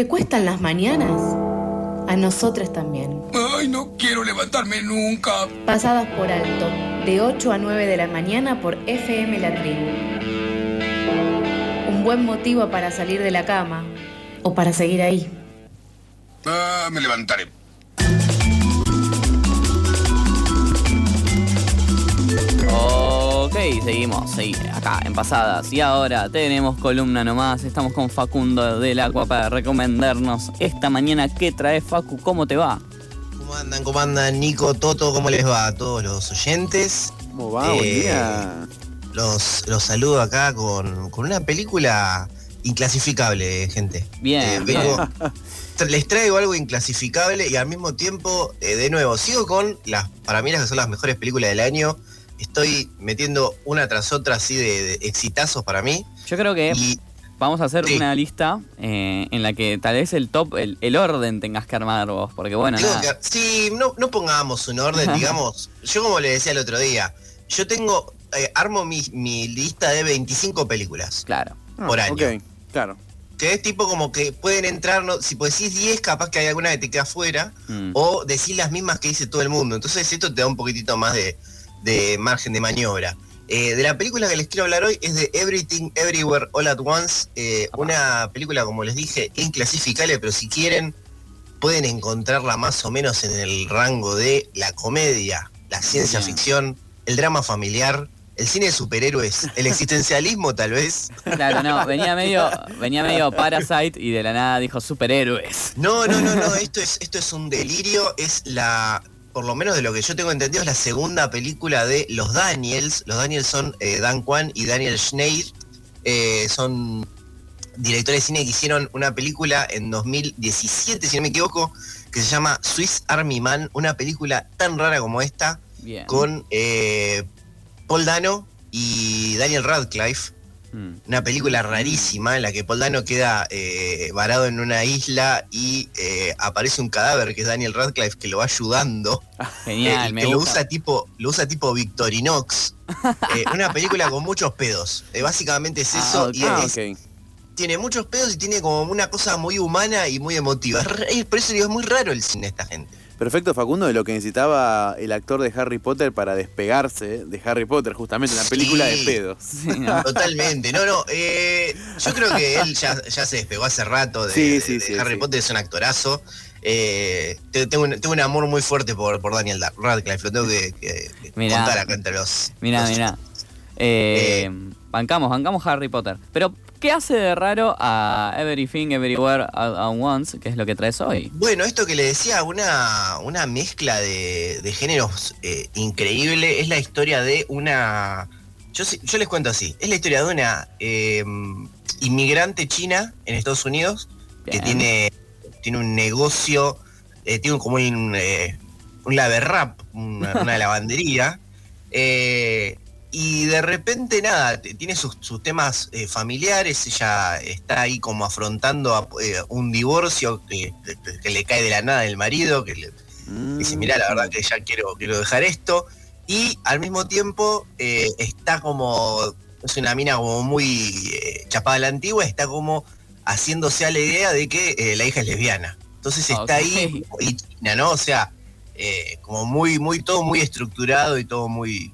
¿Te cuestan las mañanas? A nosotras también. Ay, no quiero levantarme nunca. Pasadas por alto, de 8 a 9 de la mañana por FM La Tribu. Un buen motivo para salir de la cama o para seguir ahí. Ah, me levantaré. Ok, seguimos, seguimos acá en pasadas. Y ahora tenemos columna nomás. Estamos con Facundo del Agua para recomendarnos esta mañana. ¿Qué trae Facu? ¿Cómo te va? ¿Cómo andan? ¿Cómo andan? Nico, Toto, ¿cómo les va a todos los oyentes? ¿Cómo va? Buen Eh, día. Los, los saludo acá con, con una película inclasificable, gente. Bien, Eh, vengo- les traigo algo inclasificable y al mismo tiempo, eh, de nuevo, sigo con las, para mí las que son las mejores películas del año. Estoy metiendo una tras otra así de, de exitazos para mí. Yo creo que Y vamos a hacer Sí. una lista eh, en la que tal vez el top, el, el orden tengas que armar vos. Porque bueno, Tengo nada. que- sí, no, no pongamos un orden, digamos. Yo como le decía el otro día, yo tengo, eh, armo mi, mi lista de 25 películas Claro. por año. Ok, claro. Que es tipo como que pueden entrar, no, si pues decís 10, capaz que hay alguna que te queda fuera, Mm. o decís las mismas que dice todo el mundo. Entonces esto te da un poquitito más de, de margen de maniobra. Eh, de la película que les quiero hablar hoy es de Everything Everywhere All at Once, eh, una película, como les dije, inclasificable, pero si quieren pueden encontrarla más o menos en el rango de la comedia, la ciencia ficción, el drama familiar, el cine de superhéroes, el existencialismo tal vez. Claro, no, venía medio, venía medio Parasite y de la nada dijo superhéroes. No, no, no, no, esto es, esto es un delirio, es la, por lo menos de lo que yo tengo entendido, es la segunda película de los Daniels. Los Daniels son eh, Dan Kwan y Daniel Schneid, eh, son directores de cine que hicieron una película en 2017, si no me equivoco, que se llama Swiss Army Man, una película tan rara como esta, Bien. con eh, Paul Dano y Daniel Radcliffe. Mm. Una película rarísima en la que Paul Dano queda eh, varado en una isla y eh, aparece un cadáver que es Daniel Radcliffe que lo va ayudando. Genial, eh, me que lo usa tipo, lo usa tipo Victorinox. Una película con muchos pedos. Básicamente es Ah, eso. y Ah, es- tiene muchos pedos y tiene como una cosa muy humana y muy emotiva. Es por eso digo, es muy raro el cine de esta gente. Perfecto, Facundo, de lo que necesitaba el actor de Harry Potter para despegarse de Harry Potter, justamente una Sí. película de pedos. Sí, ¿no? Totalmente, no, no. eh, yo creo que él ya, ya se despegó hace rato de, Sí, de- sí, de sí, Harry sí. Potter, es un actorazo. Eh, te- tengo, un, tengo un amor muy fuerte por, por Daniel Da- Radcliffe, lo tengo que, que Mirá. contar acá entre los. Mirá, los- mirá. Eh, bancamos, bancamos Harry Potter. Pero, ¿qué hace de raro a Everything, Everywhere, at Once, que es lo que traes hoy? Bueno, esto que le decía, una, una mezcla de, de géneros eh, increíble. Es la historia de una. Yo, les cuento así: es la historia de una eh, inmigrante china en Estados Unidos que tiene, tiene un negocio, eh, tiene como un, un una, una lavandería. eh, y de repente, nada, tiene sus, sus temas eh, familiares, ella está ahí como afrontando a- eh, un divorcio que, le cae de la nada del marido, que le dice, mirá, la verdad que ya quiero, quiero dejar esto. Y al mismo tiempo eh, está como, es una mina como muy chapada a la antigua, está como haciéndose a la idea de que la hija es lesbiana. Entonces está Ok. ahí, y China, ¿no? O sea, como muy, muy, todo muy estructurado y todo muy,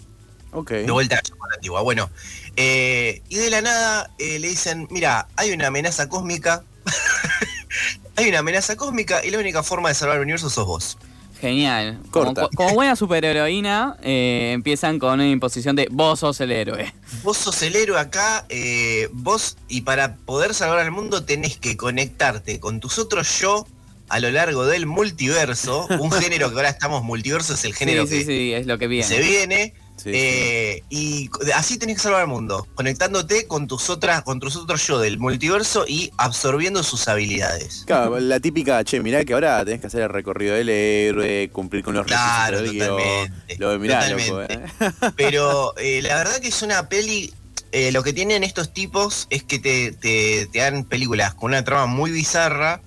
De vuelta a la antigua. Bueno, eh, y de la nada eh, le dicen, mira, hay una amenaza cósmica, hay una amenaza cósmica y la única forma de salvar el universo sos vos. Genial. Como, Corta. como buena superheroína, eh, empiezan con una imposición de vos sos el héroe. Vos sos el héroe acá, eh, vos, y para poder salvar al mundo tenés que conectarte con tus otros yo a lo largo del multiverso, un género que ahora estamos, multiverso es el género sí, sí, que sí, es lo que viene. se viene, Sí, eh, y así tenés que salvar al mundo, conectándote con tus otras, con tus otros yo del multiverso y absorbiendo sus habilidades. Claro, la típica, che, mirá que ahora tenés que hacer el recorrido del héroe, cumplir con los Claro, requisitos totalmente, Lo mirá, totalmente. loco, eh. Pero eh, la verdad que es una peli. eh, lo que tienen estos tipos es que te, te- te dan películas con una trama muy bizarra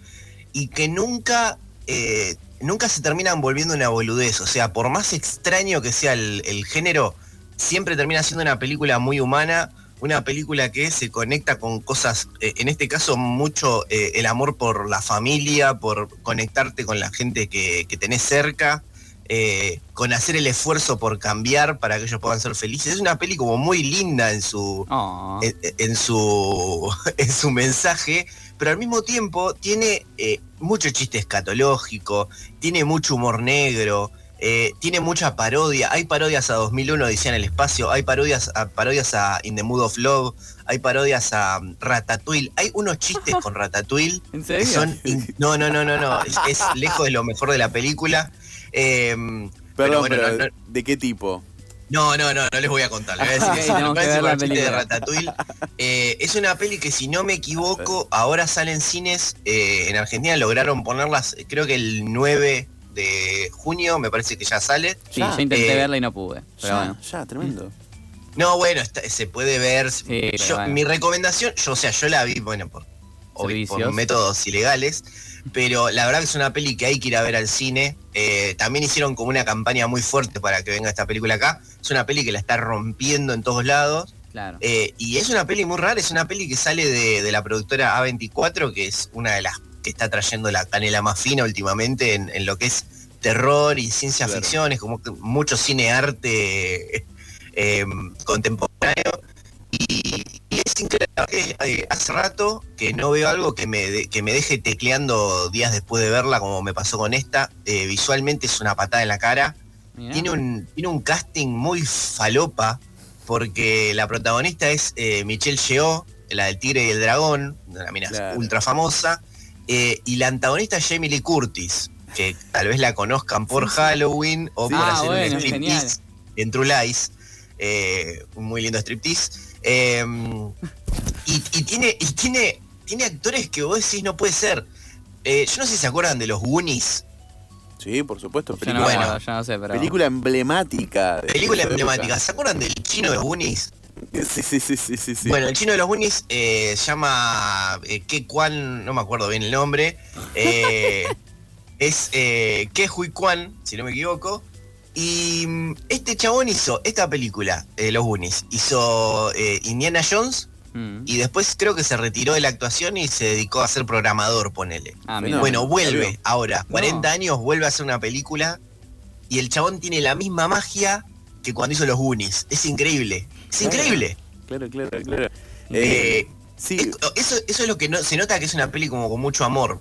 y que nunca, eh, nunca se terminan volviendo una boludez. O sea, por más extraño que sea el, el género, siempre termina siendo una película muy humana, una película que se conecta con cosas, eh, en este caso mucho eh, el amor por la familia, por conectarte con la gente que, que tenés cerca, eh, con hacer el esfuerzo por cambiar para que ellos puedan ser felices. Es una peli como muy linda en su, en, en su, en su mensaje, pero al mismo tiempo tiene eh, mucho chiste escatológico, tiene mucho humor negro, eh, tiene mucha parodia. Hay parodias a 2001, Odisea en el espacio, hay parodias a, parodias a In the Mood of Love, hay parodias a um, Ratatouille. Hay unos chistes con Ratatouille ¿En que son... in- no, no, no, no, no. Es, es lejos de lo mejor de la película. Eh, Perdón, bueno, pero no, no, ¿de qué tipo? No, no, no, no les voy a contar. Les voy a decir que sí, que ver la de. Ratatouille. Eh, es una peli que si no me equivoco, ahora sale en cines. eh, en Argentina lograron ponerlas, creo que el 9 de junio, me parece que ya sale. Sí, Ya. yo intenté Eh, verla y no pude. Pero ya, bueno. ya, tremendo. No, bueno, está- se puede ver. Sí, pero Yo- bueno. Mi recomendación, yo, o sea, yo la vi, bueno, por, por métodos ilegales, pero la verdad que es una peli que hay que ir a ver al cine. Eh, también hicieron como una campaña muy fuerte para que venga esta película acá. Es una peli que la está rompiendo en todos lados. Claro. Eh, y es una peli muy rara, es una peli que sale de, de la productora A24, que es una de las que está trayendo la canela más fina últimamente en, en lo que es terror y ciencia Claro. ficción, es como que mucho cine arte eh, contemporáneo. Y, eh, hace rato que no veo algo que me, de- que me deje tecleando días después de verla, como me pasó con esta. Eh, visualmente es una patada en la cara. Mirá. Tiene un, tiene un casting muy falopa, porque la protagonista es eh, Michelle Yeoh, la del Tigre y el Dragón, una mina Claro. ultra famosa, y la antagonista es Jamie Lee Curtis, que tal vez la conozcan por Halloween o Sí. por Ah, hacer bueno, un striptease en True Lies, un muy lindo striptease. Y, y tiene, y tiene, tiene actores que vos decís no puede ser. Eh, yo no sé si se acuerdan de los Goonies. Sí, por supuesto. No, Película, me Bueno. acuerdo, yo no sé, pero. película emblemática. Película emblemática. ¿Se acuerdan del chino de los Goonies? Sí, sí, sí, sí, sí. sí. Bueno, el chino de los Goonies eh, se llama eh, Kwan, no me acuerdo bien el nombre. eh, es eh, Ke Hui Kwan, si no me equivoco. Y mm, este chabón hizo esta película, eh, Los Goonies. Hizo eh, Indiana Jones Mm. y después creo que se retiró de la actuación y se dedicó a ser programador, ponele. Ah. Bueno, vuelve ahora, 40 años, vuelve a hacer una película y el chabón tiene la misma magia que cuando hizo los Goonies. Es increíble, es Claro. increíble. Claro, claro, claro. Eh, Eh, sí, esto- eso, eso es lo que no, se nota que es una peli como con mucho amor.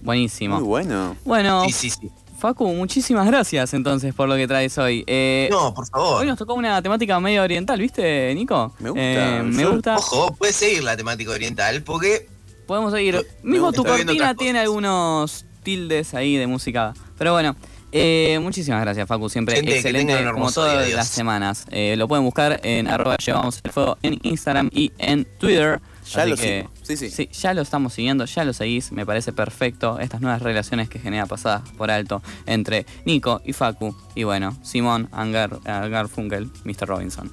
Buenísimo. muy bueno. Bueno, Sí, sí, sí. Facu, muchísimas gracias entonces por lo que traes hoy. Eh, No, por favor. Hoy nos tocó una temática medio oriental, ¿viste, Nico? Me gusta, Eh, me yo- gusta. Ojo, puedes seguir la temática oriental porque Podemos seguir. Me Mismo gusta. tu cortina tiene algunos tildes ahí de música. Pero bueno, eh, muchísimas gracias, Facu. Siempre Gente, excelente, como todas las semanas. Eh, lo pueden buscar en arroba llevamos el fuego en Instagram y en Twitter. Ya Así lo que, sigo. Sí, sí. Sí, ya lo estamos siguiendo, ya lo seguís, me parece perfecto. Estas nuevas relaciones que genera pasadas por alto entre Nico y Facu. Y bueno, Simón, Angar, Garfunkel, Mr. Robinson.